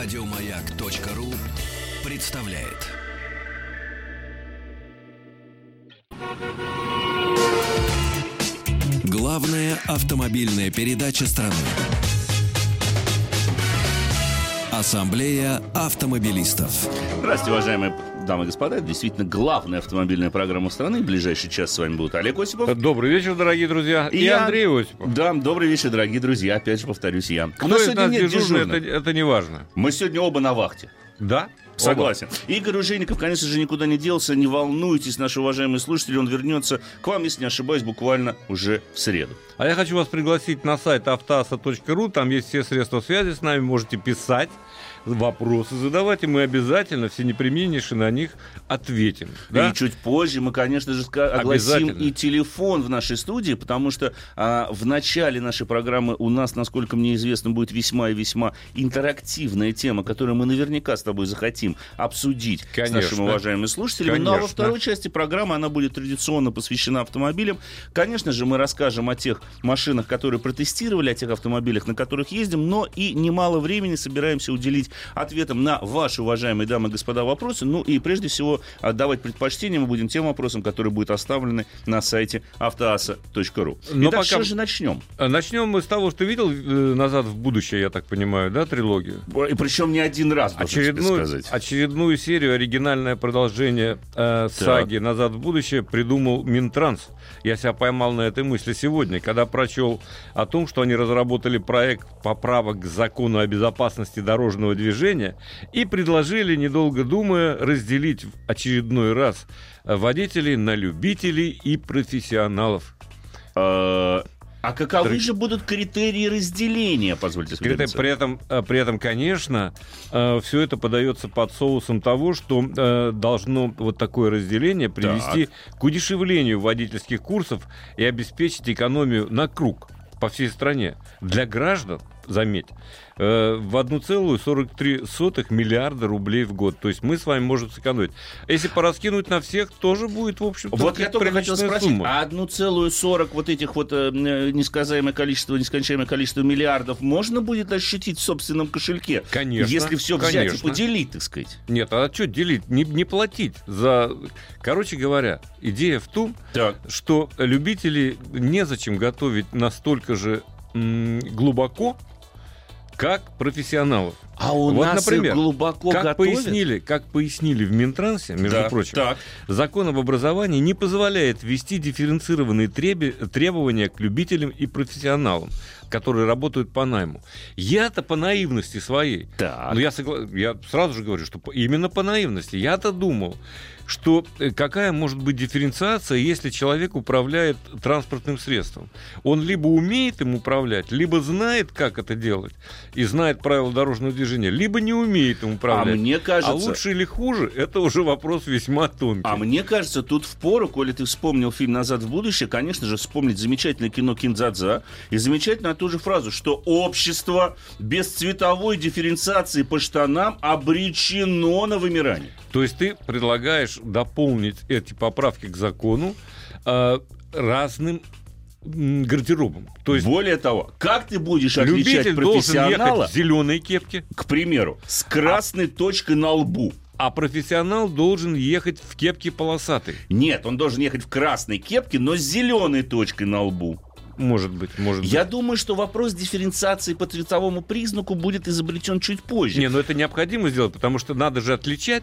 Радиомаяк.ру представляет. Главная автомобильная передача страны. Ассамблея автомобилистов. Здравствуйте, уважаемые дамы и господа. Это действительно главная автомобильная программа страны. В ближайший час с вами будут Олег Осипов. Добрый вечер, дорогие друзья. И, я. Андрей Осипов. Да, добрый вечер, дорогие друзья. Опять же повторюсь я. Кто У нас сегодня нас нет дежурный, дежурных. это, это не важно. Мы сегодня оба на вахте. Да? Согласен. Игорь Ужеников, конечно же, никуда не делся. Не волнуйтесь, наши уважаемые слушатели. Он вернется к вам, если не ошибаюсь, буквально уже в среду. А я хочу вас пригласить на сайт автоаса.ру. Там есть все средства связи с нами. Можете писать вопросы задавать, и мы обязательно, все непременнейшие на них ответим. Да? И чуть позже мы, конечно же, огласим и телефон в нашей студии, потому что а, в начале нашей программы у нас, насколько мне известно, будет весьма и весьма интерактивная тема, которую мы наверняка с тобой захотим обсудить с Конечно. нашими уважаемыми слушателями. Ну а во Конечно. второй части программы она будет традиционно посвящена автомобилям. Конечно же, мы расскажем о тех машинах, которые протестировали, о тех автомобилях, на которых ездим, но и немало времени собираемся уделить ответам на ваши, уважаемые дамы и господа, вопросы. Ну и прежде всего отдавать предпочтение мы будем тем вопросам, которые будут оставлены на сайте автоаса.ру. Но Итак, пока- что же начнем? А Начнем мы с того, что видел э, «Назад в будущее», я так понимаю, да, трилогию? И причем не один раз, Очередную, сказать. очередную серию, оригинальное продолжение э, саги «Назад в будущее» придумал Минтранс. Я себя поймал на этой мысли сегодня, когда прочел о том, что они разработали проект поправок к закону о безопасности дорожного движения и предложили, недолго думая, разделить в очередной раз э, водителей на любителей и профессионалов. Э, А каковы же будут критерии разделения, позвольте осведомиться? при этом, э, при этом, конечно, все это подается под соусом того, что э, должно вот такое разделение привести к удешевлению водительских курсов и обеспечить экономию на круг по всей стране. Для граждан, заметь, э, в 1,43 миллиарда рублей в год. То есть мы с вами можем сэкономить. Если пораскинуть на всех, тоже будет, в общем-то, Вот я только хотел спросить, сумма. а 1,40 вот этих вот э, э, несказаемое количество, нескончаемое количество миллиардов можно будет ощутить в собственном кошельке? Конечно, Если все взять и конечно. поделить, так сказать. Нет, а что делить? Не, не платить за... Короче говоря, идея в том, Так. что любители незачем готовить настолько же глубоко, как профессионалов. А у Вот, нас например, глубоко как готовят? пояснили, как пояснили в Минтрансе, между Да, прочим, Так. закон об образовании не позволяет ввести дифференцированные требования к любителям и профессионалам, которые работают по найму. Я-то по наивности своей Так. ну, я, согла- я сразу же говорю, что именно по наивности. Я-то думал, что э, какая может быть дифференциация, если человек управляет транспортным средством. Он либо умеет им управлять, либо знает, как это делать, и знает правила дорожного движения, либо не умеет им А управлять. мне кажется... А лучше или хуже, это уже вопрос весьма тонкий. А мне кажется, тут впору, коли ты вспомнил фильм «Назад в будущее», конечно же, вспомнить замечательное кино «Киндзадза» и замечательную ту же фразу, что общество без цветовой дифференциации по штанам обречено на вымирание. То есть ты предлагаешь дополнить эти поправки к закону э, разным гардеробом. То есть Более того, как ты будешь отличать профессионала, в зеленой кепке, к примеру, с красной точкой на лбу? а профессионал должен ехать в кепке полосатой. Нет, он должен ехать в красной кепке, но с зеленой точкой на лбу. Может быть, может Я думаю, что вопрос дифференциации по цветовому признаку будет изобретен чуть позже. быть. Не, ну это необходимо сделать, потому что надо же отличать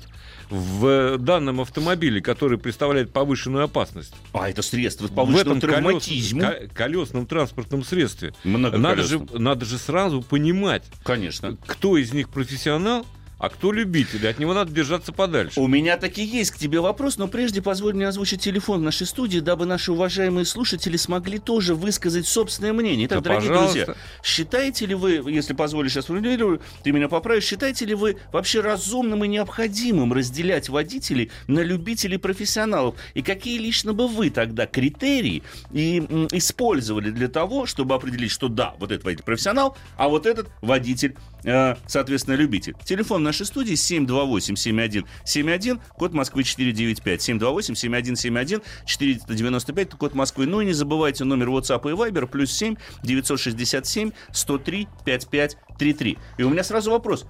в данном автомобиле, который представляет повышенную опасность. А это средство в повышенного этом травматизму. колес- ко- колесном транспортном средстве. Надо же, надо же сразу понимать, Конечно. кто из них профессионал, а кто любитель. От него надо держаться подальше. У меня таки есть к тебе вопрос, но прежде позволь мне озвучить телефон нашей студии, дабы наши уважаемые слушатели смогли тоже высказать собственное мнение. Итак, Да, дорогие пожалуйста. друзья, считаете ли вы, если позволишь, сейчас сформулирую, ты меня поправишь, считаете ли вы вообще разумным и необходимым разделять водителей на любителей и профессионалов? И какие лично бы вы тогда критерии и, м, использовали для того, чтобы определить, что да, вот этот водитель профессионал, а вот этот водитель, э, соответственно, любитель? Телефон нашей студии 728-7171, код Москвы 495. 728-7171, 495, код Москвы. Ну и не забывайте номер WhatsApp и Viber, плюс 7 967 103 5533. И у меня сразу вопрос.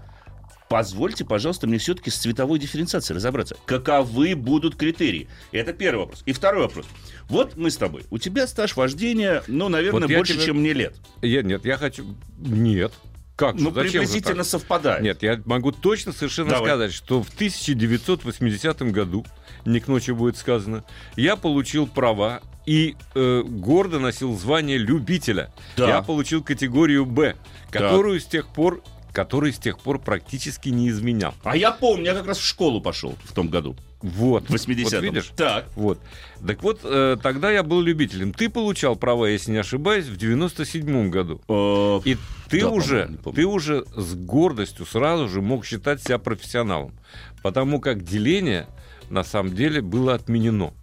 Позвольте, пожалуйста, мне все-таки с цветовой дифференциацией разобраться. Каковы будут критерии? Это первый вопрос. И второй вопрос. Вот мы с тобой. У тебя стаж вождения, ну, наверное, Вот больше, тебе- чем мне лет. Я, нет, я хочу... Нет. Как же? Ну, Зачем же приблизительно так? совпадает. Нет, я могу точно совершенно Давай. сказать, что в 1980 году, не к ночи будет сказано, я получил права и э, гордо носил звание любителя. Да. Я получил категорию Б, которую с тех пор который с тех пор практически не изменял. А я помню, я как раз в школу пошел в том году, Вот. в 80-м. Вот видишь? Так. Вот. Так вот, э, тогда я был любителем. Ты получал права, если не ошибаюсь, в 97 году. Э, И ты Да, уже, ты уже с гордостью сразу же мог считать себя профессионалом, потому как деление на самом деле было отменено.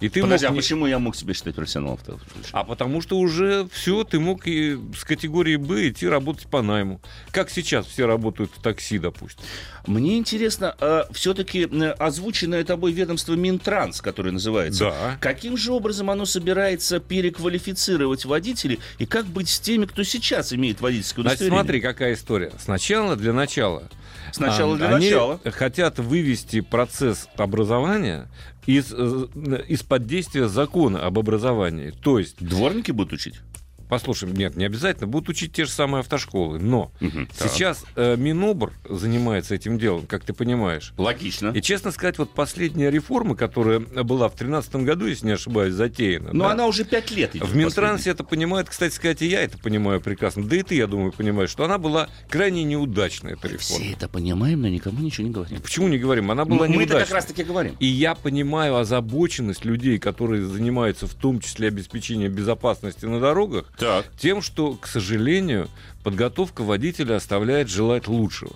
И ты Подожди, мог а почему я мог себя считать профессионалом в этом случае? а потому что уже все, ты мог и с категории Б идти работать по найму. Как сейчас все работают в такси, допустим. Мне интересно, все-таки озвученное тобой ведомство Минтранс, которое называется, Да. каким же образом оно собирается переквалифицировать водителей и как быть с теми, кто сейчас имеет водительское Значит, удостоверение? смотри, какая история. Сначала для начала. Сначала а, для они начала. хотят вывести процесс образования из, э, из-под действия закона об образовании. То есть, Дворники будут учить? Послушай, нет, не обязательно, будут учить те же самые автошколы, но так. сейчас э, Минобр занимается этим делом, как ты понимаешь. Логично. И, честно сказать, вот последняя реформа, которая была в 2013 году, если не ошибаюсь, затеяна. Но да, она уже пять лет идет. в Минтрансе это понимают, кстати сказать, и я это понимаю прекрасно. Да и ты, я думаю, понимаешь, что она была крайне неудачной, эта реформа. Все это понимаем, но никому ничего не говорим. Почему не говорим? Она была Мы-то неудачной. как раз таки говорим. И я понимаю озабоченность людей, которые занимаются в том числе обеспечением безопасности на дорогах, Так. тем, что, к сожалению, подготовка водителя оставляет желать лучшего.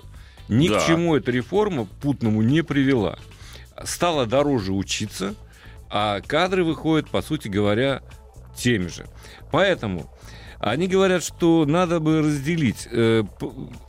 Ни Да. к чему эта реформа путному не привела. Стало дороже учиться, а кадры выходят, по сути говоря, теми же. Поэтому они говорят, что надо бы разделить, э,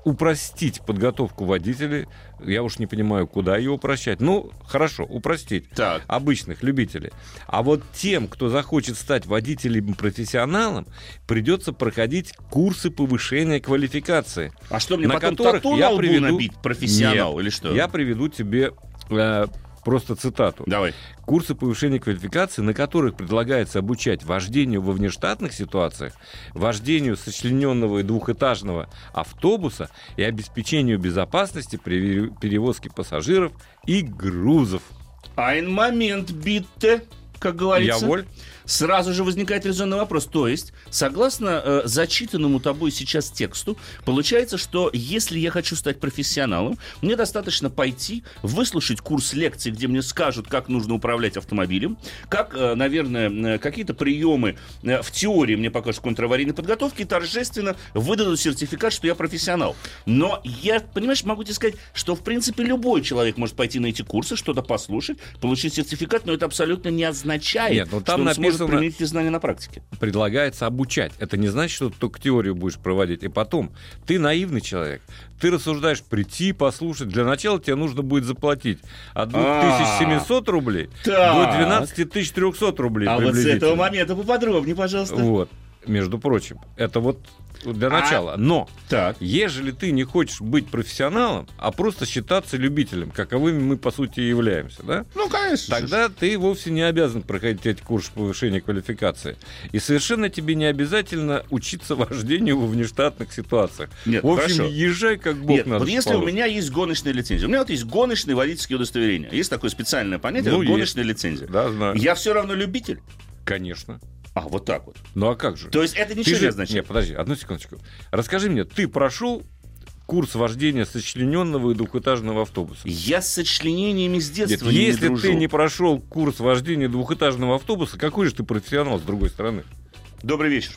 упростить подготовку водителей. Я уж не понимаю, куда ее упрощать. Ну, хорошо, упростить Так. обычных любителей. А вот тем, кто захочет стать водителем-профессионалом, придется проходить курсы повышения квалификации. А что, мне на потом которых тату я приведу- набить? Профессионал Нет, или что? Я приведу тебе э, просто цитату. Давай. Курсы повышения квалификации, на которых предлагается обучать вождению во внештатных ситуациях, вождению сочлененного и двухэтажного автобуса и обеспечению безопасности при перевозке пассажиров и грузов. Ein момент, битте, как говорится. Я воль. Сразу же возникает резонный вопрос. То есть, согласно э, зачитанному тобой сейчас тексту, получается, что если я хочу стать профессионалом, мне достаточно пойти, выслушать курс лекций, где мне скажут, как нужно управлять автомобилем, как, э, наверное, э, какие-то приемы э, в теории мне покажут контраварийной подготовки и торжественно выдадут сертификат, что я профессионал. Но я, понимаешь, могу тебе сказать, что, в принципе, любой человек может пойти на эти курсы, что-то послушать, получить сертификат, но это абсолютно не означает, Нет, ну там что он сможет написано- применить эти знания на практике. предлагается обучать. Это не значит, что ты только теорию будешь проводить. И потом, ты наивный человек. Ты рассуждаешь прийти, послушать. Для начала тебе нужно будет заплатить от 2700 рублей до Так. 12 300 рублей А вот с этого момента поподробнее, пожалуйста. Вот, между прочим. Это вот для А- начала. Но, Так. ежели ты не хочешь быть профессионалом, а просто считаться любителем, каковыми мы, по сути, и являемся, да? Ну, конечно. Тогда ты вовсе не обязан проходить эти курсы повышения квалификации. И совершенно тебе не обязательно учиться вождению во внештатных ситуациях. Нет, в общем, хорошо. езжай как бог Нет, надо вот если у положит. меня есть гоночная лицензия, у меня вот есть гоночные водительские удостоверения. Есть такое специальное понятие, Ну, есть. гоночная лицензия. Да, знаю. Я все равно любитель. Конечно. А, вот так вот. Ну а как же? То есть это Ты ничего же- не означает. Нет, подожди, одну секундочку. Расскажи мне, ты прошел курс вождения сочлененного и двухэтажного автобуса? Я с сочленениями с Нет, детства не если дружу. ты не прошел курс вождения двухэтажного автобуса, какой же ты профессионал с другой стороны? Добрый вечер.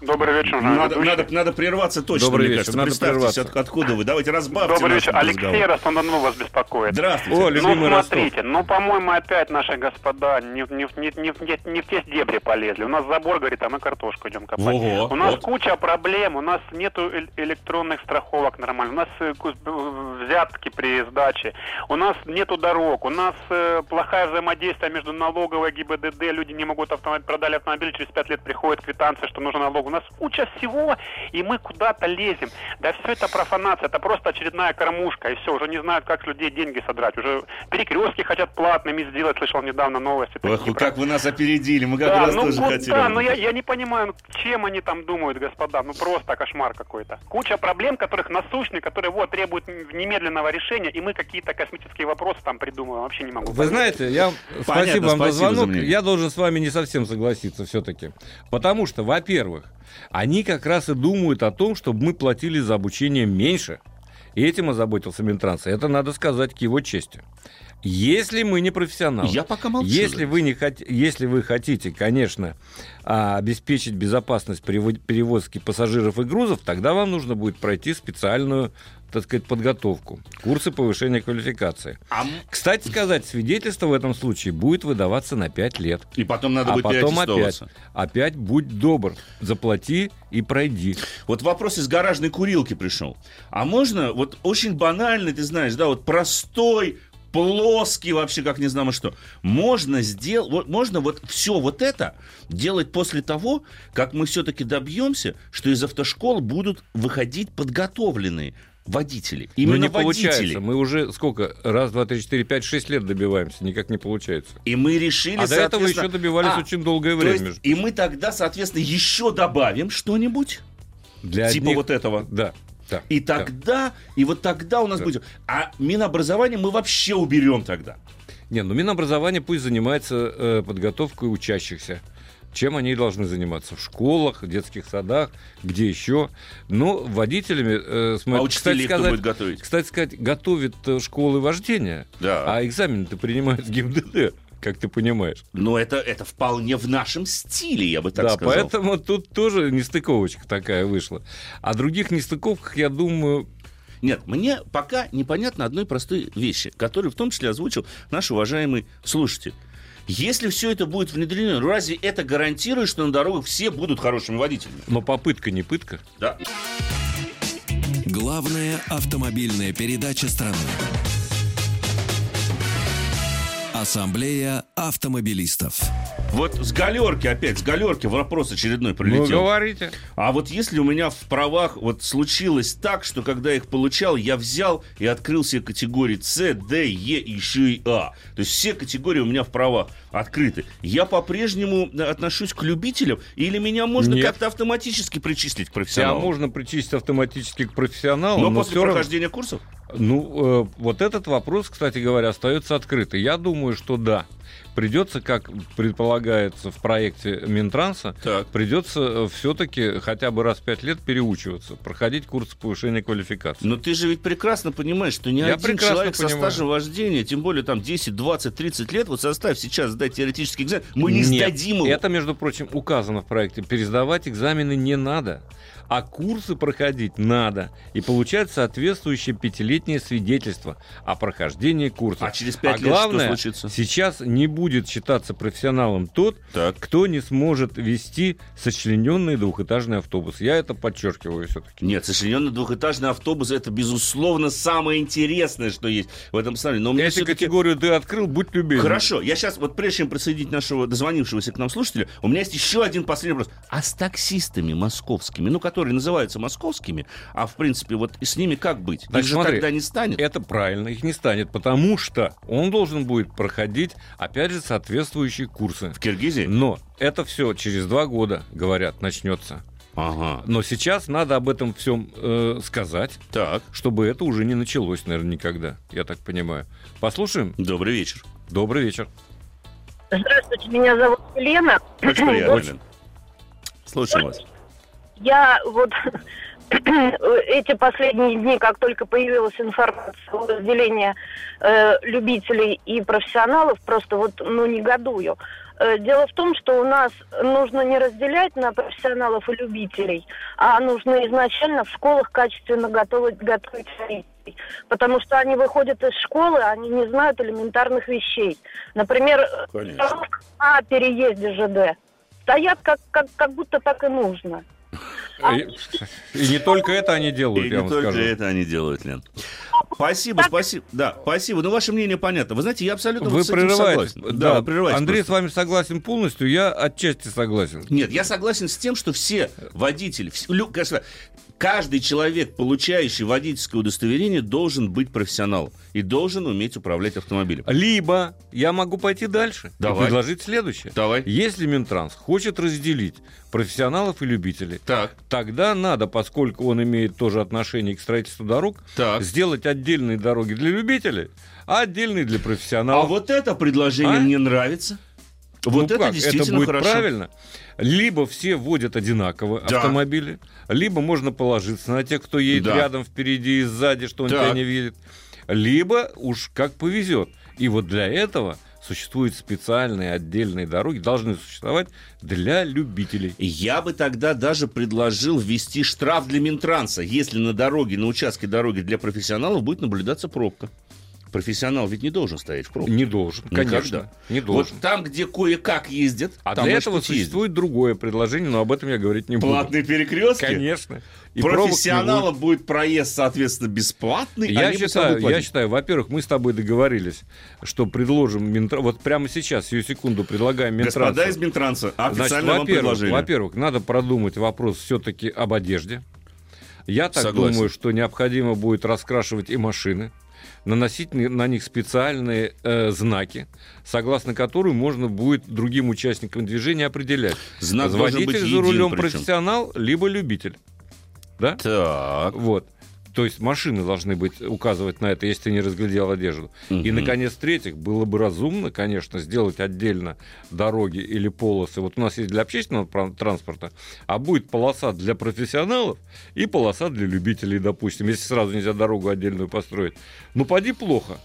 Добрый вечер, Надо, ведущий. надо, надо прерваться точно, Добрый мне вечер, кажется. надо прерваться. от- откуда вы. Давайте разбавьте Добрый вечер. Алексей Ростов-на-Дону вас беспокоит. Здравствуйте. О, Ну, любимый Ростов. смотрите, ну, по-моему, опять наши господа не, в- не, не, не, не, не в те дебри полезли. У нас забор горит, а мы картошку идем копать. Ого, у нас вот. куча проблем, у нас нету электронных страховок нормально, у нас э, э, взятки при сдаче, у нас нету дорог, у нас э, плохое взаимодействие между налоговой и ГИБДД, люди не могут автомобиль, продали автомобиль, через пять лет приходит квитанция, что нужно налогу У нас куча всего, и мы куда-то лезем. Да все это профанация, это просто очередная кормушка, и все, уже не знают, как с людей деньги содрать. Уже перекрестки хотят платными сделать, слышал недавно новости. Ох, такие, как вы нас опередили, мы как да, раз ну тоже куда? хотели. Ну я, я не понимаю, ну, чем они там думают, господа. Ну просто кошмар какой-то. Куча проблем, которых насущные, которые вот требуют немедленного решения, и мы какие-то космические вопросы там придумываем. Вообще не могу. Вы знаете, я спасибо вам за спасибо за звонок. мнение. Я должен с вами не совсем согласиться все-таки. Потому что, во-первых, они как раз и думают о том, чтобы мы платили за обучение меньше. И этим озаботился Минтранс. Это надо сказать к его чести. Если мы не профессионалы, Я пока молчу. если вы, не хот... если вы хотите, конечно, а, обеспечить безопасность перево- перевозки пассажиров и грузов, тогда вам нужно будет пройти специальную, так сказать, подготовку, курсы повышения квалификации. А Кстати сказать, свидетельство в этом случае будет выдаваться на 5 лет. И потом надо а будет потом опять, опять будь добр, заплати и пройди. Вот вопрос из гаражной курилки пришел. А можно, вот очень банальный, ты знаешь, да, вот простой, плоский вообще, как не знамо что. Можно сделать, можно вот все вот это делать после того, как мы все-таки добьемся, что из автошкол будут выходить подготовленные водители. Но Именно не водители. получается. Мы уже сколько? Раз, два, три, четыре, пять, шесть лет добиваемся. Никак не получается. И мы решили, А до этого еще добивались А, очень долгое время. есть, и мы тогда, соответственно, еще добавим что-нибудь, Для типа одних- вот этого. Да. Да, И да. тогда, и вот тогда у нас Да. будет. А Минобразование мы вообще уберем тогда. Не, ну Минобразование пусть занимается э, подготовкой учащихся. Чем они должны заниматься? В школах, в детских садах, где еще. Но водителями... э, А смотри, учителей кто будет готовить? Кстати сказать, готовят э, школы вождения, Да. а экзамен-то принимают в ГИБДД, как ты понимаешь. Но это, это вполне в нашем стиле, я бы так да, сказал. поэтому тут тоже нестыковочка такая вышла. О других нестыковках, я думаю, Нет, мне пока непонятно одной простой вещи, которую в том числе озвучил наш уважаемый слушатель. Если все это будет внедрено, разве это гарантирует, что на дорогах все будут хорошими водителями? но попытка не пытка. Да. Главная автомобильная передача страны. Ассамблея автомобилистов. Вот с галерки опять, с галерки вопрос очередной Ну, прилетел. говорите. А вот если у меня в правах вот случилось так, что когда я их получал, я взял и открыл все категории С, Д, Е и еще и А. То есть все категории у меня в правах открыты. Я по-прежнему отношусь к любителям или меня можно Нет. как-то автоматически причислить к Тебя профессионалам? можно причислить автоматически к профессионалу, Но, но, после все равно... прохождения курсов? Ну, э, вот этот вопрос, кстати говоря, остается открытый. Я думаю, что да. Придется, как предполагается в проекте Минтранса, Так. придется все-таки хотя бы раз в пять лет переучиваться, проходить курсы повышения квалификации. Но ты же ведь прекрасно понимаешь, что ни Я один человек со понимаю. стажем вождения, тем более там 10, 20, 30 лет, вот составь сейчас сдать теоретический экзамен, мы не Нет, сдадим его. Это, между прочим, указано в проекте. Пересдавать экзамены не надо, а курсы проходить надо и получать соответствующее пятилетнее свидетельство о прохождении курса. А через пять а лет главное, что случится? сейчас не будет считаться профессионалом тот, Так. кто не сможет вести сочлененный двухэтажный автобус. Я это подчеркиваю все-таки. Нет, сочлененный двухэтажный автобус это, безусловно, самое интересное, что есть в этом самолете. Но Если категорию ты открыл, будь любезен. Хорошо, я сейчас, вот прежде чем присоединить нашего дозвонившегося к нам слушателя, у меня есть еще один последний вопрос. А с таксистами московскими, ну, которые называются московскими, а в принципе, вот и с ними как быть? Их Значит, же смотри, тогда не станет. Это правильно, их не станет, потому что он должен будет проходить, опять же, соответствующие курсы. В Киргизии? Но это все через два года, говорят, начнется. Ага. Но сейчас надо об этом всем э, сказать, Так, чтобы это уже не началось, наверное, никогда, я так понимаю. Послушаем. добрый вечер. Добрый вечер. Здравствуйте, меня зовут Елена. Очень приятно. Слушаем вас. Я вот эти последние дни, как только появилась информация о разделении э, любителей и профессионалов, просто вот ну негодую. Э, Дело в том, что у нас нужно не разделять на профессионалов и любителей, а нужно изначально в школах качественно готовить, готовить водителей. Потому что они выходят из школы, они не знают элементарных вещей. Например, на переезде ЖД стоят как, как, как будто так и нужно. И, и не только это они делают, И я не вам только скажу. это они делают, Лен. Спасибо, спасибо. Да, спасибо. Ну, ваше мнение понятно. Вы знаете, я абсолютно Вы вот с этим согласен. Да, вы прерываете Андрей просто. с вами согласен полностью, я отчасти согласен. Нет, я согласен с тем, что все водители, вс- лю- конечно, каждый человек, получающий водительское удостоверение, должен быть профессионалом и должен уметь управлять автомобилем. Либо я могу пойти дальше Давай. и предложить следующее. Давай. Если Минтранс хочет разделить профессионалов и любителей, Так, тогда надо, поскольку он имеет тоже отношение к строительству дорог, так. сделать отдельные дороги для любителей, а отдельные для А профессионалов. вот это предложение А? мне нравится. Вот Ну это как, действительно будет хорошо. правильно. Либо все водят одинаково Да. автомобили, либо можно положиться на тех, кто едет Да. рядом, впереди и сзади, что он Так. тебя не видит. Либо уж как повезет. И вот для этого существуют специальные отдельные дороги, должны существовать для любителей. Я бы тогда даже предложил ввести штраф для Минтранса, если на дороге, на участке дороги для профессионалов будет наблюдаться пробка. Профессионал ведь не должен стоять в пробке. Не должен, Никогда. конечно. Не должен. Вот там, где кое-как ездят, а там для этого существует другое предложение, но об этом я говорить не буду. Платные перекрестки? Конечно. И. Профессионалам будет проезд, соответственно, бесплатный, Я бы сами считаю, я считаю, во-первых, мы с тобой договорились, что предложим Минтра- вот прямо сейчас, сию секунду, предлагаем Минтрансу. Господа из Минтранса, официально вам во-первых, предложение. во-первых, надо продумать вопрос все-таки об одежде. Я так Согласен. думаю, что необходимо будет раскрашивать и машины, наносить на них специальные э, знаки, согласно которым можно будет другим участникам движения определять, Знак водитель за рулем причем. профессионал, либо любитель. Да? Так. Вот. То есть машины должны быть указывать на это, если ты не разглядел одежду. И, Мгм. наконец, в-третьих, было бы разумно, конечно, сделать отдельно дороги или полосы. Вот у нас есть для общественного транспорта, а будет полоса для профессионалов и полоса для любителей, допустим, если сразу нельзя дорогу отдельную построить. Ну, поди плохо.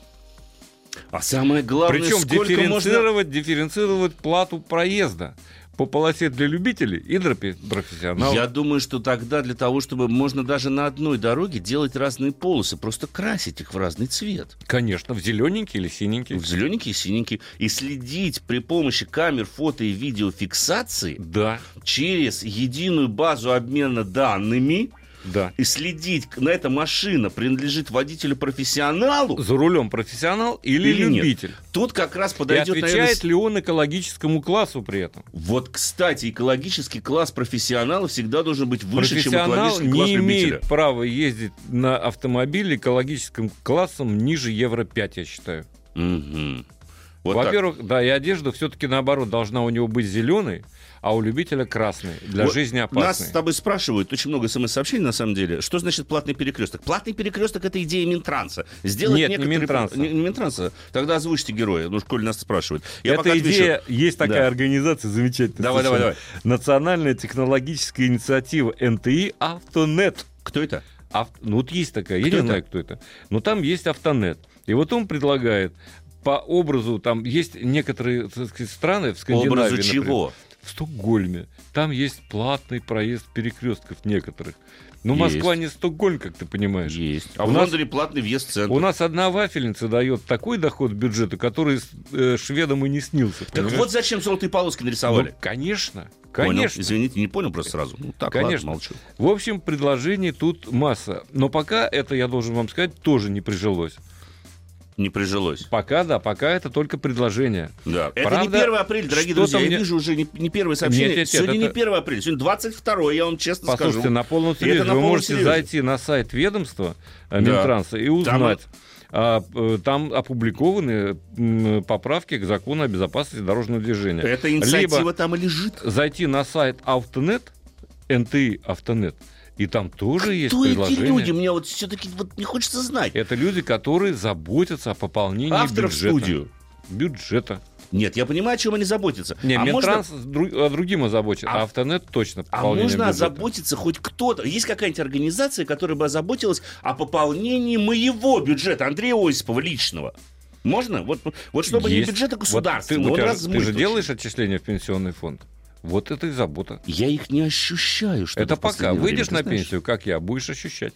А самое главное, Причем сколько можно... дифференцировать, дифференцировать плату проезда по полосе для любителей и для профессионалов. Я думаю, что тогда для того, чтобы можно даже на одной дороге делать разные полосы, просто красить их в разный цвет. Конечно, в зелененький или синенький. В зелененький и синенький. И следить при помощи камер фото и видеофиксации Да, через единую базу обмена данными да. и следить, на эта машина принадлежит водителю-профессионалу, За рулем профессионал или, Или нет? любитель. тут как раз И подойдет, отвечает наверное, ли он экологическому классу при этом? Вот, кстати, экологический класс профессионала всегда должен быть выше, чем экологический класс не любителя. имеет права ездить на автомобиле экологическим классом ниже Евро-5, я считаю. Мгм. Вот так. Во-первых, да, и одежда все-таки наоборот должна у него быть зеленой, а у любителя красной, для Вот жизни Нас опасной. с тобой спрашивают, очень много смс-сообщений на самом деле, что значит платный перекресток? Платный перекресток это идея Минтранса. Сделать Нет, не Минтранса. Не, не Минтранса. Тогда озвучьте героя, ну, коль нас спрашивают. Я пока Эта отвечу. идея, есть такая Да. организация замечательная. Давай, давай, совершенно. Национальная технологическая инициатива НТИ «Автонет». Кто это? Ав- Ну, вот есть такая, я Кто не это? знаю, кто это. Но там есть автонет. И вот он предлагает по образу, там есть некоторые сказать, страны в Скандинавии, Образу например, чего? В Стокгольме, там есть платный проезд перекрестков некоторых. Но Есть. Москва не Стокгольм, как ты понимаешь. Есть. А У в нас- Лондоне платный въезд в центр. У нас одна вафельница дает такой доход бюджету, который э, шведам и не снился. Так понимаешь? вот зачем золотые полоски Ну, нарисовали. конечно, Понял. конечно. Извините, не понял просто сразу. Ну, так, Конечно. ладно, молчу. В общем, предложений тут масса. Но пока это, я должен вам сказать, тоже не прижилось. Не прижилось. Пока, да, пока это только предложение. Да. Это Правда, не 1 апреля, дорогие друзья. Я мне- вижу уже не, не первое сообщение. Нет, нет, нет, Сегодня не это- 1 апреля, сегодня 22 я вам честно Послушайте, скажу. на полном серьезе вы полном можете серьезе. зайти на сайт ведомства э, Да. Минтранса и узнать. а, э, Там опубликованы поправки к закону о безопасности дорожного движения. Эта инициатива Либо там и лежит. зайти на сайт Автонет, НТИ Автонет, и там тоже есть Кто эти люди? Мне вот все-таки вот не хочется знать. Это люди, которые заботятся о пополнении Авторов бюджета. студию. Бюджета. Нет, я понимаю, о чем они заботятся. Не, а можно, Минтранс дру- о другим озабочен, А- а Автонет точно а можно бюджета. озаботиться хоть кто-то? Есть какая-нибудь организация, которая бы озаботилась о пополнении моего бюджета, Андрея Осипова личного? Можно? Вот, вот чтобы Есть. не бюджета Вот государства, ты, он тебя же- размыт ты же делаешь отчисления в пенсионный фонд? Вот это и забота. Я их не ощущаю. что это пока. Выйдешь время, на знаешь. пенсию, как я, будешь ощущать.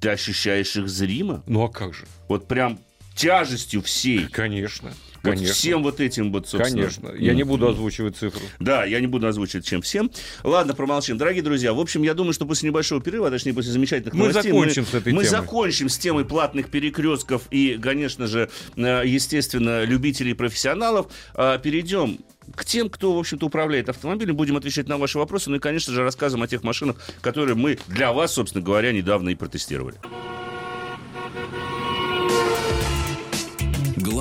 Ты ощущаешь их зримо? Ну а как же? Вот прям тяжестью всей. Конечно. Вот Конечно. всем вот этим вот, собственно. Конечно. Я не буду озвучивать цифру. Да, я не буду озвучивать, чем всем. Ладно, промолчим. Дорогие друзья, в общем, я думаю, что после небольшого перерыва, а точнее после замечательных Мы новостей... закончим с этой Мы темой. закончим с темой платных перекрестков и, конечно же, э, естественно, любителей и профессионалов. А, Перейдем к тем, кто, в общем-то, управляет автомобилем. Будем отвечать на ваши вопросы. Ну и, конечно же, рассказываем о тех машинах, которые мы для вас, собственно говоря, недавно и протестировали.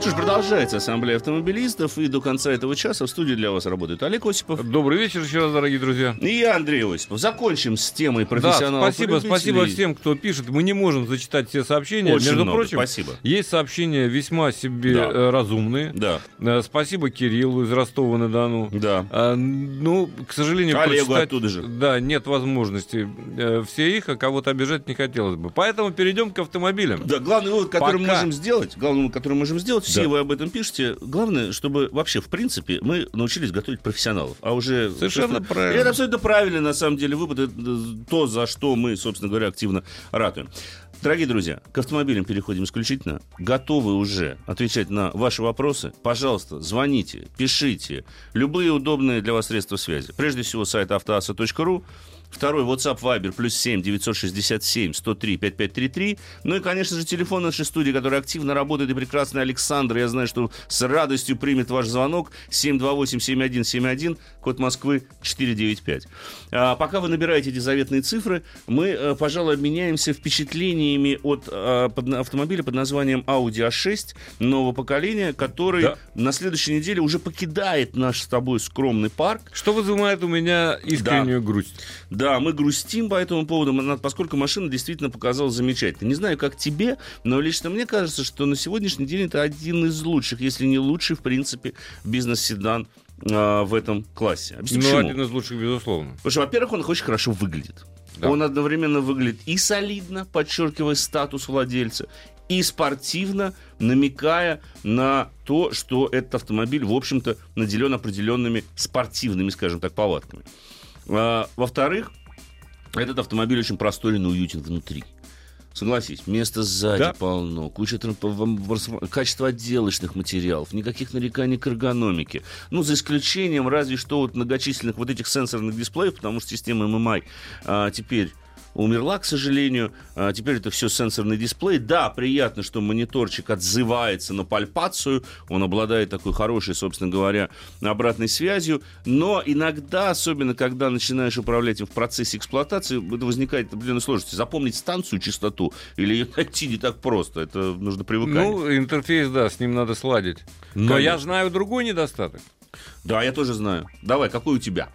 Что ж, продолжается ассамблея автомобилистов, и до конца этого часа в студии для вас работает Олег Осипов. Добрый вечер еще раз, дорогие друзья. И я, Андрей Осипов. Закончим с темой Да, профессионалов. спасибо, и спасибо любителей. всем, кто пишет. Мы не можем зачитать все сообщения. Очень Между много, прочим, спасибо. есть сообщения весьма себе Да. э, разумные. Да, Э, Спасибо Кириллу из Ростова-на-Дону. да. А, ну, к сожалению, Олегу прочитать- оттуда же. Да, нет возможности э, все их, а кого-то обижать не хотелось бы. Поэтому перейдем к автомобилям. Да, главный вывод, который мы Пока. можем сделать, главный вывод, который мы можем сделать, все Да. вы об этом пишете, главное, чтобы вообще, в принципе, мы научились готовить профессионалов. А уже... Совершенно собственно, правильно. и Это абсолютно правильный, на самом деле, вывод. Это то, за что мы, собственно говоря, активно ратуем. Дорогие друзья, к автомобилям переходим исключительно. Готовы уже отвечать на ваши вопросы? Пожалуйста, звоните, пишите. Любые удобные для вас средства связи. Прежде всего, сайт автоаса.ру. Второй WhatsApp Viber плюс 7 967 103 5533. Ну и, конечно же, телефон нашей студии, который активно работает, и прекрасный Александр. Я знаю, что с радостью примет ваш звонок. 728-7171, код Москвы 495. А, пока вы набираете эти заветные цифры, мы, э, пожалуй, обменяемся впечатлениями от а, под- автомобиля под названием Audi A6 нового поколения, который Да. на следующей неделе уже покидает наш с тобой скромный парк. Что вызывает у меня искреннюю грусть? Да, мы грустим по этому поводу, поскольку машина действительно показалась замечательной. Не знаю, как тебе, но лично мне кажется, что на сегодняшний день это один из лучших, если не лучший, в принципе, бизнес-седан а, в этом классе. Объясню, Ну, почему. один из лучших, безусловно. Потому что, во-первых, он очень хорошо выглядит. Да. Он одновременно выглядит и солидно, подчеркивая статус владельца, и спортивно, намекая на то, что этот автомобиль, в общем-то, наделен определенными спортивными, скажем так, повадками. А, во-вторых, этот автомобиль очень просторен и уютен внутри. Согласись, места сзади Да. полно, куча качество отделочных материалов, никаких нареканий к эргономике. Ну, за исключением разве что вот многочисленных вот этих сенсорных дисплеев, потому что система MMI а, теперь умерла, к сожалению. А, теперь это все сенсорный дисплей. Да, приятно, что мониторчик отзывается на пальпацию. Он обладает такой хорошей, собственно говоря, обратной связью. Но иногда, особенно когда начинаешь управлять им в процессе эксплуатации, это возникает определенная сложность. Запомнить станцию, частоту или ее найти не так просто. Это нужно привыкать. Ну, интерфейс, да, с ним надо сладить. Но Конечно. я знаю другой недостаток. Да, я тоже знаю. Давай, какой у тебя?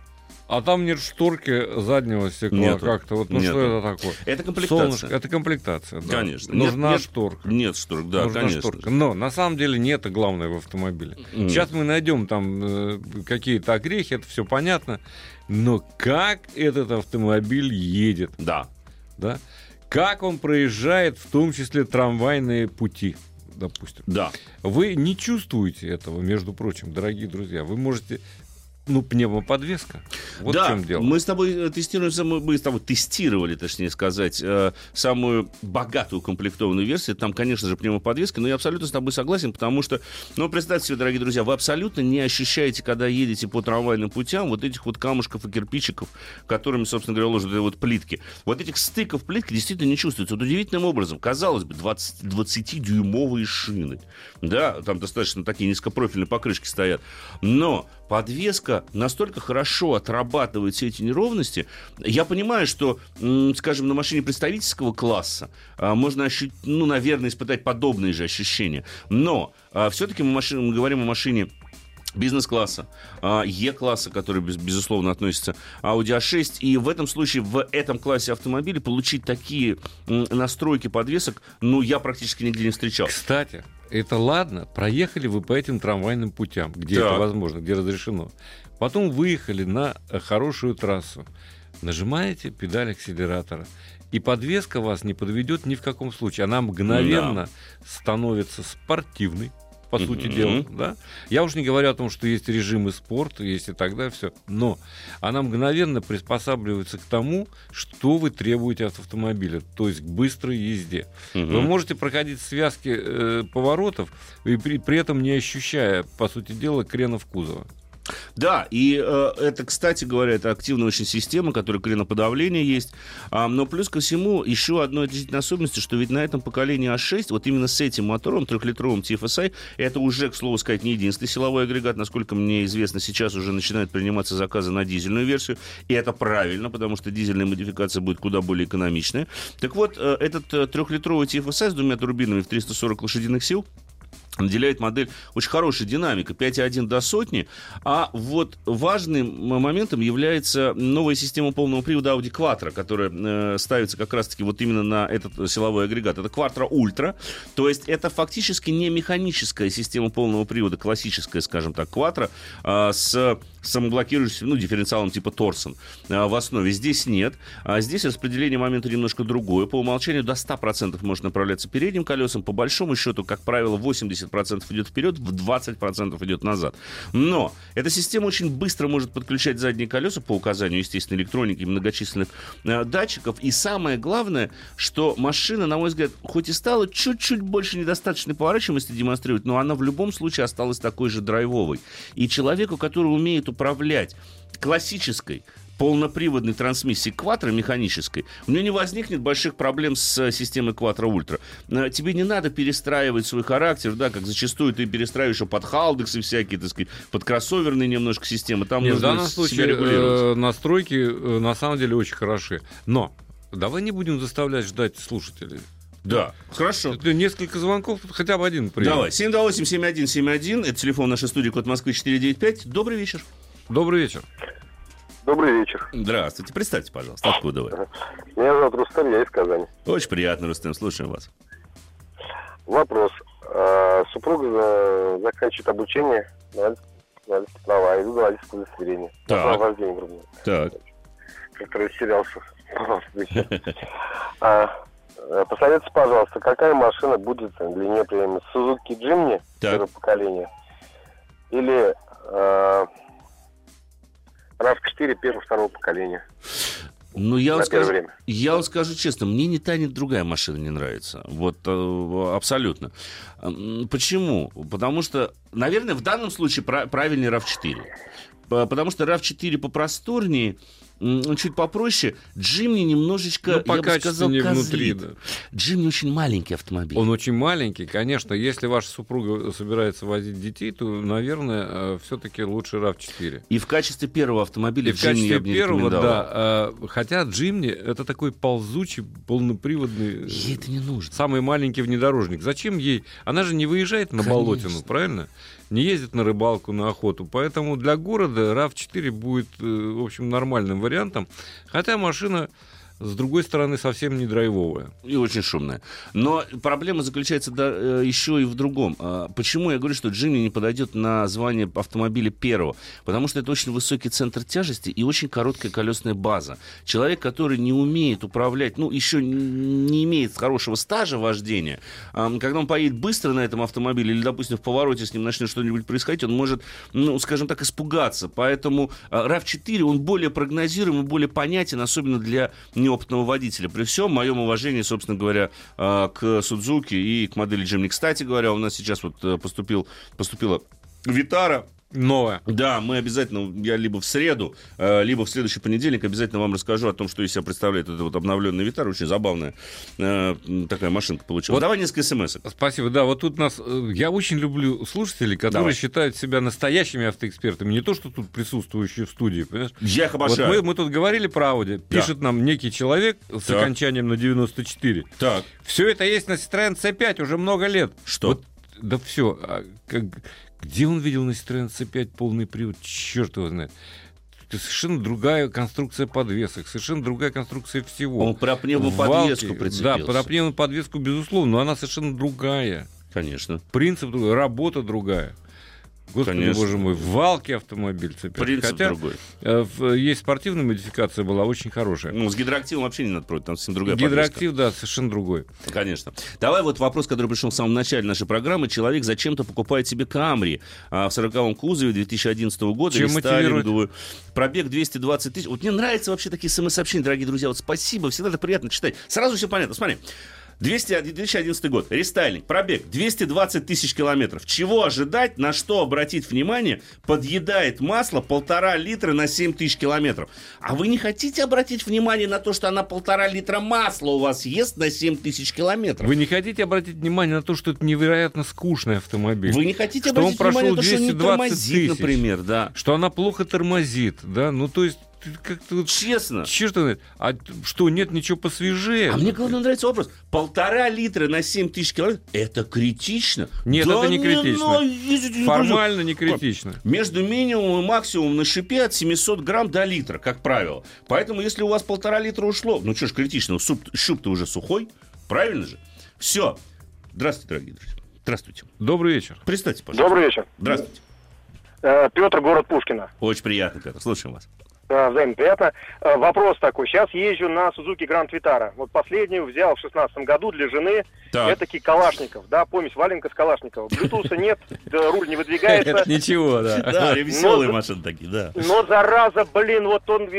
А там нет шторки заднего стекла Нету. как-то. Вот, ну Нету. что это такое? Это комплектация. Солнышко. Это комплектация, да. Конечно. Нужна нет- шторка. Нет шторок, да, Нужна конечно. шторка. Но на самом деле не это главное в автомобиле. Мгм. Сейчас мы найдем там э, какие-то огрехи, это все понятно. Но как этот автомобиль едет, Да. да? Как он проезжает, в том числе трамвайные пути, допустим. Да. Вы не чувствуете этого, между прочим, дорогие друзья. Вы можете ну, пневмоподвеска. Вот да, в чем дело. мы с тобой э, тестируем, самую- мы с тобой тестировали, точнее сказать, э, самую богатую комплектованную версию. Там, конечно же, пневмоподвеска, но я абсолютно с тобой согласен, потому что, ну, представьте себе, дорогие друзья, вы абсолютно не ощущаете, когда едете по трамвайным путям, вот этих вот камушков и кирпичиков, которыми, собственно говоря, ложат эти вот плитки. Вот этих стыков плитки действительно не чувствуется. Вот удивительным образом, казалось бы, 20, 20-дюймовые шины, да, там достаточно такие низкопрофильные покрышки стоят, но подвеска настолько хорошо отрабатывает все эти неровности. Я понимаю, что, скажем, на машине представительского класса а, можно, ощутить, ну, наверное, испытать подобные же ощущения. Но все-таки мы, машин- мы говорим о машине бизнес-класса, а, Е-класса, который, без- безусловно, относится Audi A6. И в этом случае, в этом классе автомобилей получить такие настройки подвесок, ну, я практически нигде не встречал. Кстати, это ладно, проехали вы по этим трамвайным путям, где Так. это возможно, где разрешено. Потом выехали на э, хорошую трассу. Нажимаете педаль акселератора. И подвеска вас не подведет ни в каком случае. Она мгновенно становится спортивной по сути дела. Да? Я уж не говорю о том, что есть режимы спорта, есть и так далее, все. Но она мгновенно приспосабливается к тому, что вы требуете от автомобиля, то есть к быстрой езде. Мгм. Вы можете проходить связки э, поворотов, и при, при этом не ощущая, по сути дела, кренов кузова. Да, и э, это, кстати говоря, это активная очень система, которая креноподавление есть. А, но плюс ко всему, еще одной отличительной особенностью, что ведь на этом поколении А6, вот именно с этим мотором, трехлитровым TFSI, это уже, к слову сказать, не единственный силовой агрегат. Насколько мне известно, сейчас уже начинают приниматься заказы на дизельную версию. И это правильно, потому что дизельная модификация будет куда более экономичная. Так вот, э, этот э, трехлитровый TFSI с двумя турбинами в 340 лошадиных сил наделяет модель очень хорошей динамикой, 5,1 до сотни. А вот важным моментом является новая система полного привода Audi Quattro, которая э, ставится как раз-таки вот именно на этот силовой агрегат. Это Quattro Ultra, то есть это фактически не механическая система полного привода, классическая, скажем так, Quattro, а, с самоблокирующимся, ну, дифференциалом типа Торсон а, в основе. Здесь нет. А здесь распределение момента немножко другое. По умолчанию до 100% может направляться передним колесом. По большому счету, как правило, 80% идет вперед, в 20% идет назад. Но эта система очень быстро может подключать задние колеса по указанию, естественно, электроники и многочисленных э, датчиков. И самое главное, что машина, на мой взгляд, хоть и стала чуть-чуть больше недостаточной поворачиваемости демонстрировать, но она в любом случае осталась такой же драйвовой. И человеку, который умеет управлять классической полноприводной трансмиссии Quattro механической, у нее не возникнет больших проблем с э, системой Quattro Ultra. Э, Тебе не надо перестраивать свой характер, да, как зачастую ты перестраиваешь его под халдексы всякие, так сказать, под кроссоверные немножко системы. Там Нет, в нужно данном себя случае э, настройки э, на самом деле очень хороши. Но давай не будем заставлять ждать слушателей. Да, хорошо. Это несколько звонков, хотя бы один прием. Давай, 728-7171, это телефон нашей студии, код Москвы 495. Добрый вечер. Добрый вечер. Добрый вечер. Здравствуйте, представьте, пожалуйста, откуда вы? Меня зовут Рустам, я из Казани. Очень приятно, Рустем, слушаем вас. Вопрос. А, Супруга заканчивает обучение на права, на водительское удостоверение. Так. Вождения, грубо. Так. Как-то растерялся. А, э, Посоветуйте, пожалуйста, какая машина будет для нее приемлема? Сузуки Джимни первого поколения или э, RAV4 первого-второго поколения? Ну, я вам, скажу, время. я вам скажу честно, мне ни та, ни другая машина не нравится. Вот э, абсолютно. Почему? Потому что, наверное, в данном случае пра- правильный RAV4. П- Потому что RAV4 попросторнее, чуть попроще. Джимни немножечко, Ну, по я бы сказал, качественнее внутри, козлит. да. Джимни очень маленький автомобиль. Он очень маленький, конечно. Если ваша супруга собирается возить детей, то, наверное, все-таки лучше RAV4. И в качестве первого автомобиля И в Джимни я качестве бы не первого, да. э, Хотя Джимни это такой ползучий, полноприводный, Ей это не нужно. самый маленький внедорожник. Зачем ей? Она же не выезжает на Конечно. болотину, правильно? Не ездит на рыбалку, на охоту. Поэтому для города RAV4 будет, э, в общем, нормальным вариантом. Хотя машина, с другой стороны, совсем не драйвовая. И очень шумная. Но проблема заключается да, э, еще и в другом. А, Почему я говорю, что Джимни не подойдет на звание автомобиля первого? Потому что это очень высокий центр тяжести и очень короткая колесная база. Человек, который не умеет управлять, ну, еще не имеет хорошего стажа вождения, когда он поедет быстро на этом автомобиле или, допустим, в повороте с ним начнет что-нибудь происходить, он может, ну, скажем так, испугаться. Поэтому а, RAV4, он более прогнозируемый, более понятен, особенно для неопытного водителя. При всем моем уважении, собственно говоря, а, к Судзуки и к модели Джимни. Кстати говоря, у нас сейчас вот э, поступил, поступила Витара, Новая. да, мы обязательно, я либо в среду, э, либо в следующий понедельник обязательно вам расскажу о том, что из себя представляет эта вот обновленная Витара. Очень забавная э, такая машинка получилась. Вот- Давай несколько смс Спасибо. Да, вот тут нас... э, Я очень люблю слушателей, которые Давай. считают себя настоящими автоэкспертами. Не то, что тут присутствующие в студии, понимаешь? Я их Вот обожаю. мы, мы тут говорили про Audi. Пишет нам некий человек с Так. окончанием на 94. Так, Все это есть на Citroёn C5 уже много лет. Что? Вот, да все. Где он видел на Citroёn C5 полный привод? Черт его знает. Это совершенно другая конструкция подвесок, совершенно другая конструкция всего. он про пневмоподвеску Валки, прицепился. Да, про пневмоподвеску, безусловно, но она совершенно другая. Конечно. Принцип другой, работа другая. Господи, Конечно. боже мой, в валке автомобиль цепляют. Принцип Хотя другой. э, есть спортивная модификация была очень хорошая. Ну, с гидроактивом вообще не надо против, там совсем другая подвеска. Гидроактив, да, совершенно другой. Конечно. Давай вот вопрос, который пришел в самом начале нашей программы. Человек зачем-то покупает себе Камри а, в 40-м кузове 2011 года. Чем. Пробег 220 тысяч. Вот мне нравятся вообще такие смс-сообщения, дорогие друзья. Вот спасибо, всегда это приятно читать. Сразу все понятно. Смотри. 200, 2011 год. Рестайлинг. Пробег 220 тысяч километров. Чего ожидать, на что обратить внимание? Подъедает масло полтора литра на 7 тысяч километров. А вы не хотите обратить внимание на то, что она полтора литра масла у вас ест на 7 тысяч километров? Вы не хотите обратить внимание на то, что это невероятно скучный автомобиль? Вы не хотите Что он обратить внимание на то, что он не 220 тормозит, тысяч. например, да. Что она плохо тормозит, да? Ну, то есть, как-то... вот Честно. Черт знает. А что, нет ничего посвежее? А мне главное нравится вопрос. Полтора литра на 7 тысяч километров – это критично? Нет, Да это не критично. ненавидите, не Формально не критично. Между минимумом и максимумом на шипе от 700 грамм до литра, как правило. Поэтому, если у вас полтора литра ушло, ну что ж критично, щуп-то уже сухой, правильно же? Все. Здравствуйте, дорогие друзья. Здравствуйте. Добрый вечер. Представьте, пожалуйста. Добрый вечер. Здравствуйте. Э, Петр, город Пушкина. Очень приятно, Петр. Слушаем вас. Да, взаимно приятно. Э, Вопрос такой. Сейчас езжу на Suzuki Grand Vitara. Вот последнюю взял в шестнадцатом году для жены. Так. Это Калашников, да, помесь валенка с Калашникова. Блютуса нет, да, руль не выдвигается. Это ничего, да. Да, веселые Но- машины такие, да. Но зараза, блин, вот он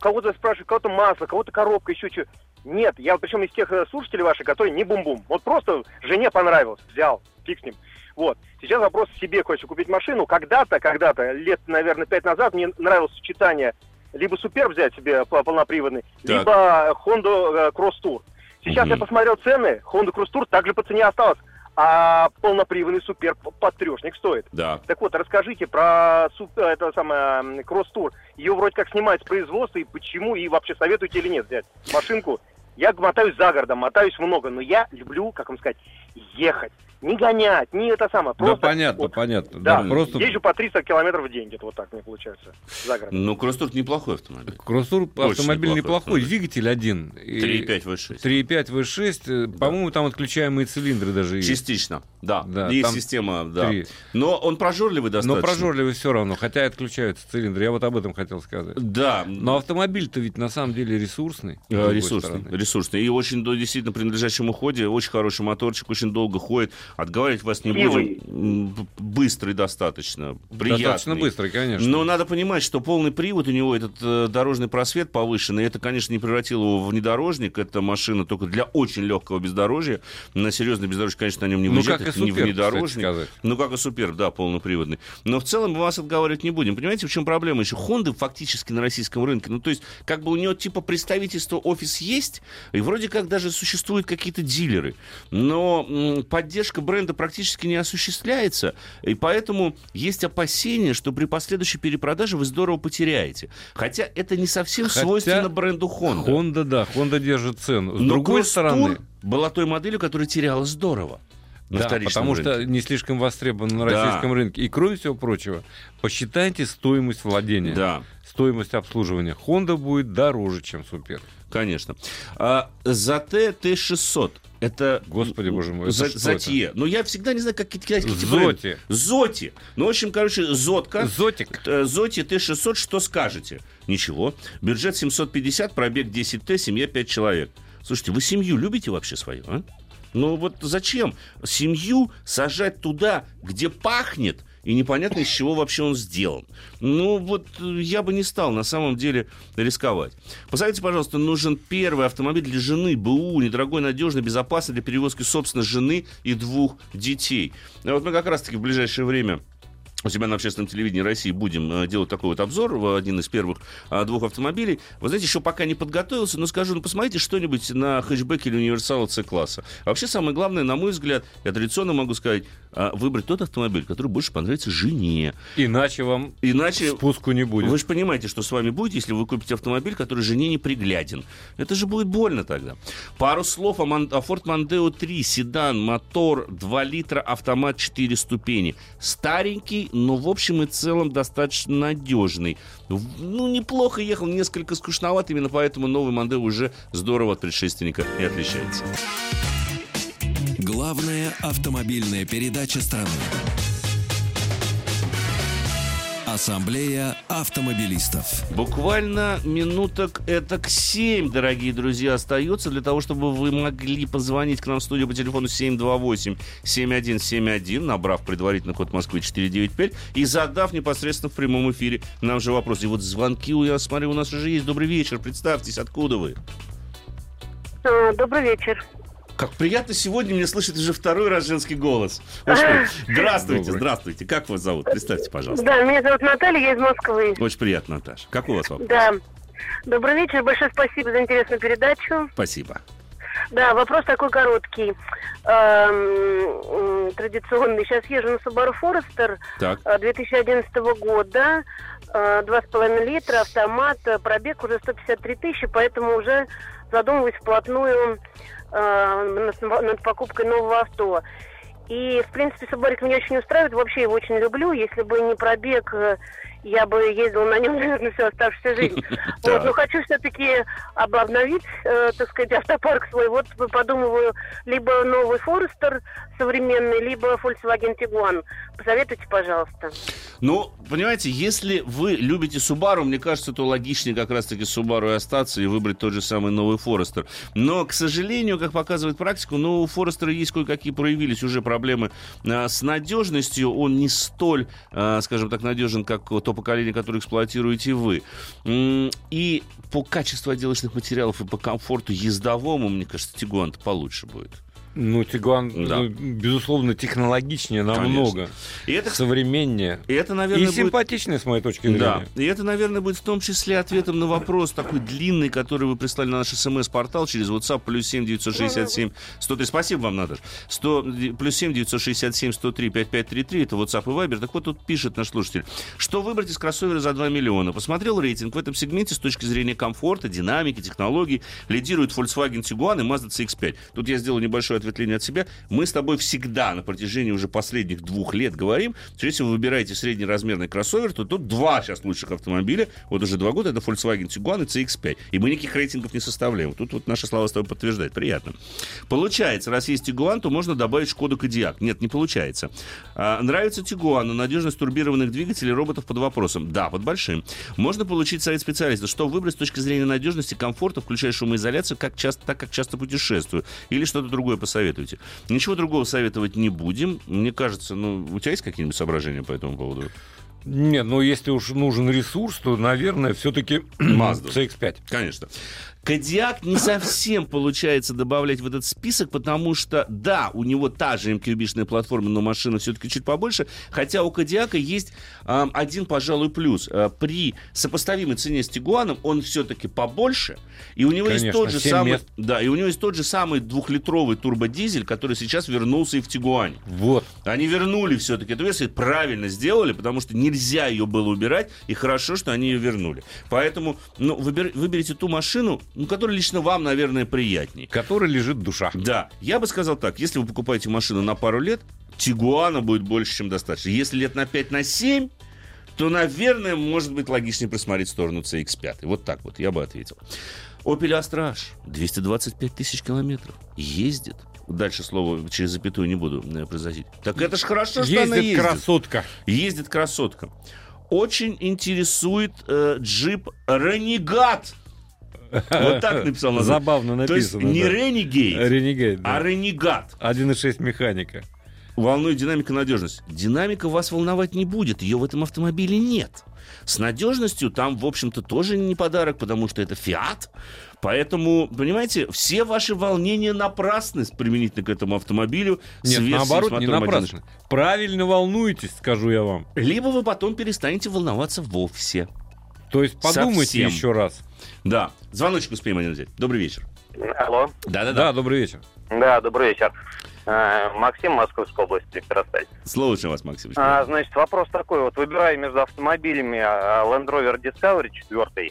кого-то спрашивает, кого-то масло, кого-то коробка, еще что. Нет, я причем из тех э, слушателей ваших, которые не бум-бум. Вот просто жене понравилось, взял, фиг с ним. Вот. Сейчас вопрос себе хочется купить машину. Когда-то, когда-то, лет, наверное, пять назад мне нравилось сочетание либо Супер взять себе по- полноприводный, Так. либо Honda э, Cross Tour. Сейчас Мгм. я посмотрел цены, Honda Cross Tour также по цене осталось, а полноприводный Супер под трешник стоит. Да. Так вот, расскажите про э, это самое м, кросс-тур. Ее вроде как снимают с производства, и почему, и вообще советуете или нет взять машинку. Я мотаюсь за городом, мотаюсь много, но я люблю, как вам сказать, ехать. Не гонять, не это самое. Да, Просто, понятно, вот, понятно. Да, Да, просто езжу по 300 километров в день, где-то вот так мне получается, за городом. Ну, Кросстур неплохой автомобиль. Кроссур автомобиль неплохой автомобиль. двигатель один. И 3,5 V6. 3,5 V6, э, по-моему, там отключаемые цилиндры даже есть. Частично, да. Да, Есть там система, да. три. Но он прожорливый достаточно. Но прожорливый все равно, хотя и отключаются цилиндры. Я вот об этом хотел сказать. Да. Но автомобиль-то ведь на самом деле ресурсный. Э, Ресурсный, ресурсный. И очень действительно при надлежащем уходе, очень хороший моторчик, очень долго ходит. Отговаривать вас не Силой. будем. Быстрый достаточно, приятный. Достаточно быстрый, конечно. Но надо понимать, что полный привод у него, этот э, дорожный просвет повышенный, это, конечно, не превратило его в внедорожник. Это машина только для очень легкого бездорожья. На серьезный бездорожье, конечно, на нем не Ну, выезжать. как и это не Супер, внедорожник. кстати. Ну, как и супер, да, полноприводный. Но в целом мы вас отговаривать не будем. Понимаете, в чем проблема еще? Хонды фактически на российском рынке. Ну, то есть, как бы у нее типа представительство, офис есть, и вроде как даже существуют какие-то дилеры. Но м, поддержка бренда практически не осуществляется, и поэтому есть опасения, что при последующей перепродаже вы здорово потеряете. Хотя это не совсем Хотя свойственно бренду Honda. Honda, да, Honda держит цену. С Но другой стороны, была той моделью, которая теряла здорово. На да, потому рынке. что не слишком востребован на Да. российском рынке. И кроме всего прочего, посчитайте стоимость владения, Да. стоимость обслуживания. Honda будет дороже, чем Супер. Конечно. А, ZT Т600. Это... Господи, боже мой, это За- что Затье. Но я всегда не знаю, как китайские бренды. Зоти. Зоти. Ну, в общем, короче, Зотка. Зотик. Э, Зоти Т600, что скажете? Ничего. Бюджет 750, пробег 10Т, семья 5 человек. Слушайте, вы семью любите вообще свою, а? Ну вот зачем семью сажать туда, где пахнет, и непонятно, из чего вообще он сделан. Ну, вот э, я бы не стал на самом деле рисковать. Посмотрите, пожалуйста, нужен первый автомобиль для жены, БУ, недорогой, надежный, безопасный для перевозки, собственно, жены и двух детей. А Вот мы как раз-таки в ближайшее время у себя на общественном телевидении России будем э, делать такой вот обзор в один из первых а, двух автомобилей. Вы знаете, еще пока не подготовился, но скажу, ну посмотрите что-нибудь на хэтчбеке или универсала С-класса. А вообще самое главное, на мой взгляд, я традиционно могу сказать, выбрать тот автомобиль, который больше понравится жене. Иначе вам Иначе спуску не будет. вы же понимаете, что с вами будет, если вы купите автомобиль, который жене не пригляден. Это же будет больно тогда. Пару слов о, Мон- о Ford Mondeo 3. Седан, мотор, 2 литра, автомат 4 ступени. Старенький, но в общем и целом достаточно надежный. Ну, неплохо ехал, несколько скучноват, именно поэтому новый Mondeo уже здорово от предшественника и отличается. Главная автомобильная передача страны. Ассамблея автомобилистов. Буквально минуток это к 7, дорогие друзья, остается для того, чтобы вы могли позвонить к нам в студию по телефону 728-7171, набрав предварительно код Москвы 495 и задав непосредственно в прямом эфире нам же вопрос. И вот звонки, я смотрю, у нас уже есть. Добрый вечер, представьтесь, откуда вы? А, Добрый вечер. Как приятно сегодня мне слышать уже второй раз женский голос. Очень приятно. Здравствуйте, здравствуйте. Как вас зовут? Представьте, пожалуйста. Да, меня зовут Наталья, я из Москвы. Очень приятно, Наташа. Как у вас вопрос? Да. Добрый вечер, большое спасибо за интересную передачу. Спасибо. Да, вопрос такой короткий. Эм, Традиционный. Сейчас езжу на Subaru Forester Так. э, 2011 года. э, Два с половиной литра, автомат, э, пробег уже 153 тысячи, поэтому уже задумываюсь вплотную э, над, покупкой нового авто. И, в принципе, Субарик меня очень устраивает, вообще его очень люблю. Если бы не пробег, э, я бы ездила на нем, наверное, всю оставшуюся жизнь. Вот, но хочу все-таки обновить, э, так сказать, автопарк свой. Вот подумываю, либо новый Форестер современный, либо Volkswagen Tiguan. Посоветуйте, пожалуйста. Ну, понимаете, если вы любите Subaru, мне кажется, то логичнее как раз-таки Subaru и остаться и выбрать тот же самый новый Forester. Но, к сожалению, как показывает практика, ну, у Forester есть кое-какие проявились уже проблемы а, с надежностью. Он не столь, а, скажем так, надежен, как то поколение, которое эксплуатируете вы. И по качеству отделочных материалов и по комфорту ездовому, мне кажется, Tiguan получше будет. Ну, Тигуан, Да. ну, безусловно, технологичнее намного, И это, современнее. и это наверное, И будет... симпатичнее, с моей точки зрения. Да, и это, наверное, будет в том числе ответом на вопрос такой длинный, который вы прислали на наш смс-портал через WhatsApp плюс 7 967 103. Спасибо вам, Наташ. 100, плюс 7 967 103 5533, это WhatsApp и Viber. Так вот, тут пишет наш слушатель. Что выбрать из кроссовера за 2 миллиона? Посмотрел рейтинг. В этом сегменте с точки зрения комфорта, динамики, технологий лидируют Volkswagen Tiguan и Mazda CX-5. Тут я сделаю небольшое ответвление от себя. Мы с тобой всегда на протяжении уже последних двух лет говорим, что если вы выбираете среднеразмерный кроссовер, то тут два сейчас лучших автомобиля. Вот уже два года это Volkswagen Tiguan и CX-5. И мы никаких рейтингов не составляем. Тут вот наши слова с тобой подтверждают. Приятно. Получается, раз есть Tiguan, то можно добавить Шкоду Кодиак. Нет, не получается. А, нравится Tiguan, но надежность турбированных двигателей роботов под вопросом. Да, под большим. Можно получить совет специалиста, что выбрать с точки зрения надежности, комфорта, включая шумоизоляцию, как часто, так как часто путешествую. Или что-то другое посоветуйте. Ничего другого советовать не будем. Мне кажется, ну, у тебя есть какие-нибудь соображения по этому поводу? Нет, ну если уж нужен ресурс, то, наверное, все-таки Mazda. CX-5. Конечно. Кодиак не совсем получается добавлять в этот список, потому что, да, у него та же MQB-шная платформа, но машина все-таки чуть побольше, хотя у Кодиака есть ам, один, пожалуй, плюс. А, при сопоставимой цене с Тигуаном он все-таки побольше, и у него есть Конечно, тот же самый, мест. да, и у него есть тот же самый двухлитровый турбодизель, который сейчас вернулся и в Тигуане. Вот. Они вернули все-таки эту версию, правильно сделали, потому что нельзя ее было убирать, и хорошо, что они ее вернули. Поэтому, ну, выбер- выберите ту машину, ну, которая лично вам, наверное, приятнее. Который лежит душа. Да, я бы сказал так, если вы покупаете машину на пару лет, Тигуана будет больше, чем достаточно. Если лет на 5, на 7, то, наверное, может быть логичнее присмотреть в сторону CX-5. Вот так вот я бы ответил. Opel Astra H, 225 тысяч километров. Ездит. Дальше слово через запятую не буду э, произносить. Так это ж хорошо, что она Ездит ездит. красотка. Ездит красотка. Очень интересует э, джип Ренегат. Вот так написал название. Забавно То есть написано. не да. Ренегейт, Ренегейт, а да. Ренегат. 1.6 механика. Волнует динамика надежность. Динамика вас волновать не будет, ее в этом автомобиле нет. С надежностью там, в общем-то, тоже не подарок, потому что это Фиат. Поэтому, понимаете, все ваши волнения напрасны применительно к этому автомобилю. Нет, наоборот, не мотором напрасно. Правильно волнуетесь, скажу я вам. 1.6. Либо вы потом перестанете волноваться вовсе. То есть подумайте Совсем. еще раз. Да. Звоночек успеем один взять. Добрый вечер. Алло. Да-да-да. Да, добрый вечер. Да, добрый вечер. Э, Максим, Московская область, Электросталь. Слушаем вас, Максим. А, значит, вопрос такой. Вот выбираю между автомобилями а, Land Rover Discovery 4,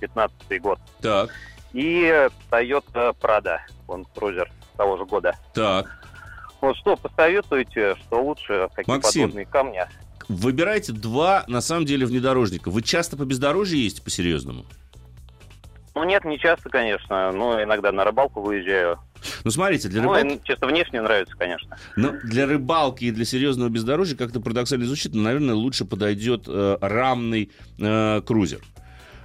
15 год, Так, и Toyota Prado, он крузер того же года. так. Вот что посоветуете, что лучше, какие Максим. подводные камни? Выбирайте два, на самом деле, внедорожника. Вы часто по бездорожью ездите по-серьезному? Ну нет, не часто, конечно, но иногда на рыбалку выезжаю. Ну, смотрите, для Ну, рыбалки... и чисто внешне нравится, конечно. Но для рыбалки и для серьезного бездорожья как-то парадоксально звучит, но, наверное, лучше подойдет э, рамный э, крузер.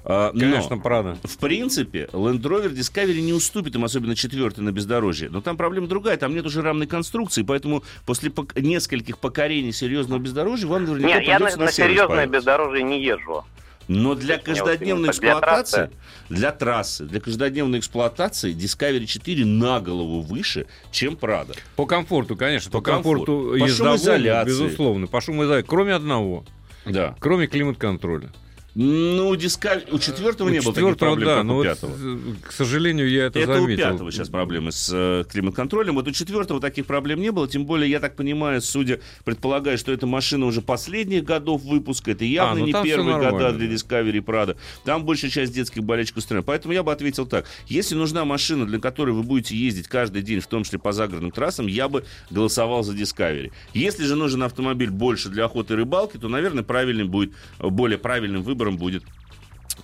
А, но- Конечно, правда. В принципе, Land Rover Discovery не уступит им, особенно четвертый на бездорожье. Но там проблема другая, там нет уже рамной конструкции, поэтому после пок- нескольких покорений серьезного бездорожья вам наверняка Нет, я на, на серьезное поехать. бездорожье не езжу. Но для каждодневной эксплуатации, трассы. для трассы, для каждодневной эксплуатации Discovery 4 на голову выше, чем Prado. По комфорту, конечно, по, По комфорту. комфорту По ездовому, безусловно. По шумоизоляции. Кроме одного. Да. Кроме климат-контроля. Ну, Discovery... у четвертого не У было таких проблем, да, как но у вот, пятого. э, к сожалению, я это, Это у заметил. пятого сейчас проблемы с э, климат-контролем. Вот у четвертого таких проблем не было. Тем более, я так понимаю, судя, предполагаю, что эта машина уже последних годов выпуска. Это явно ну не первые года для. Discovery и Prado. Там большая часть детских болельщиков устроена. Поэтому я бы ответил так. Если нужна машина, для которой вы будете ездить каждый день, в том числе по загородным трассам, я бы голосовал за Discovery. Если же нужен автомобиль больше для охоты и рыбалки, то, наверное, правильным будет, более правильным выбором будет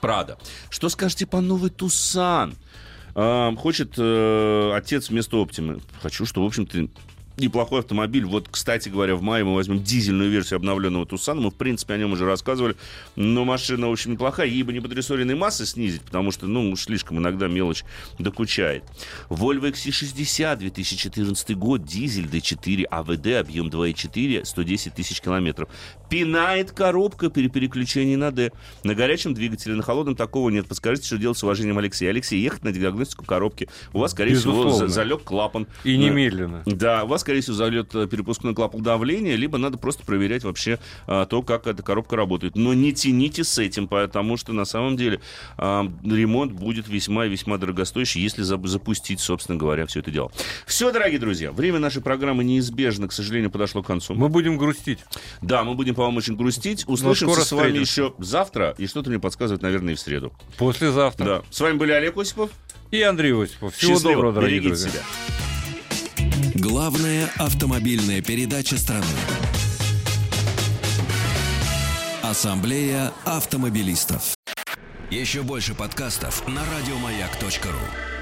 Прада. Что скажете по новый Тусан? Хочет э, отец вместо Оптимы. Хочу, что, в общем-то, неплохой автомобиль. Вот, кстати говоря, в мае мы возьмем дизельную версию обновленного Тусана. Мы, в принципе, о нем уже рассказывали. Но машина, в общем, неплохая. Ей бы не подрессоренной массы снизить, потому что, ну, уж слишком иногда мелочь докучает. Volvo XC60, 2014 год, дизель D4 АВД, объем 2.4, 110 тысяч километров. Пинает коробка при переключении на D. На горячем двигателе, на холодном такого нет. Подскажите, что делать с уважением Алексея. Алексей, ехать на диагностику коробки. У вас, скорее всего, Безусловно. за- залег клапан. И немедленно. да, у вас, скорее всего, зальет э, перепускной клапан давления, либо надо просто проверять вообще а, то, как эта коробка работает. Но не тяните с этим, потому что на самом деле ремонт будет весьма и весьма дорогостоящий, если за- запустить, собственно говоря, все это дело. Все, дорогие друзья, время нашей программы неизбежно, к сожалению, подошло к концу. Мы будем грустить. Да, мы будем по вам очень грустить. Услышимся с вами встретимся. еще завтра, и что-то мне подсказывает, наверное, и в среду. Послезавтра. Да. С вами были Олег Осипов. И Андрей Осипов. Всего Счастливо. доброго, дорогие Берегите друзья. себя. Главная автомобильная передача страны. Ассамблея автомобилистов. Еще больше подкастов на радиомаяк.ру.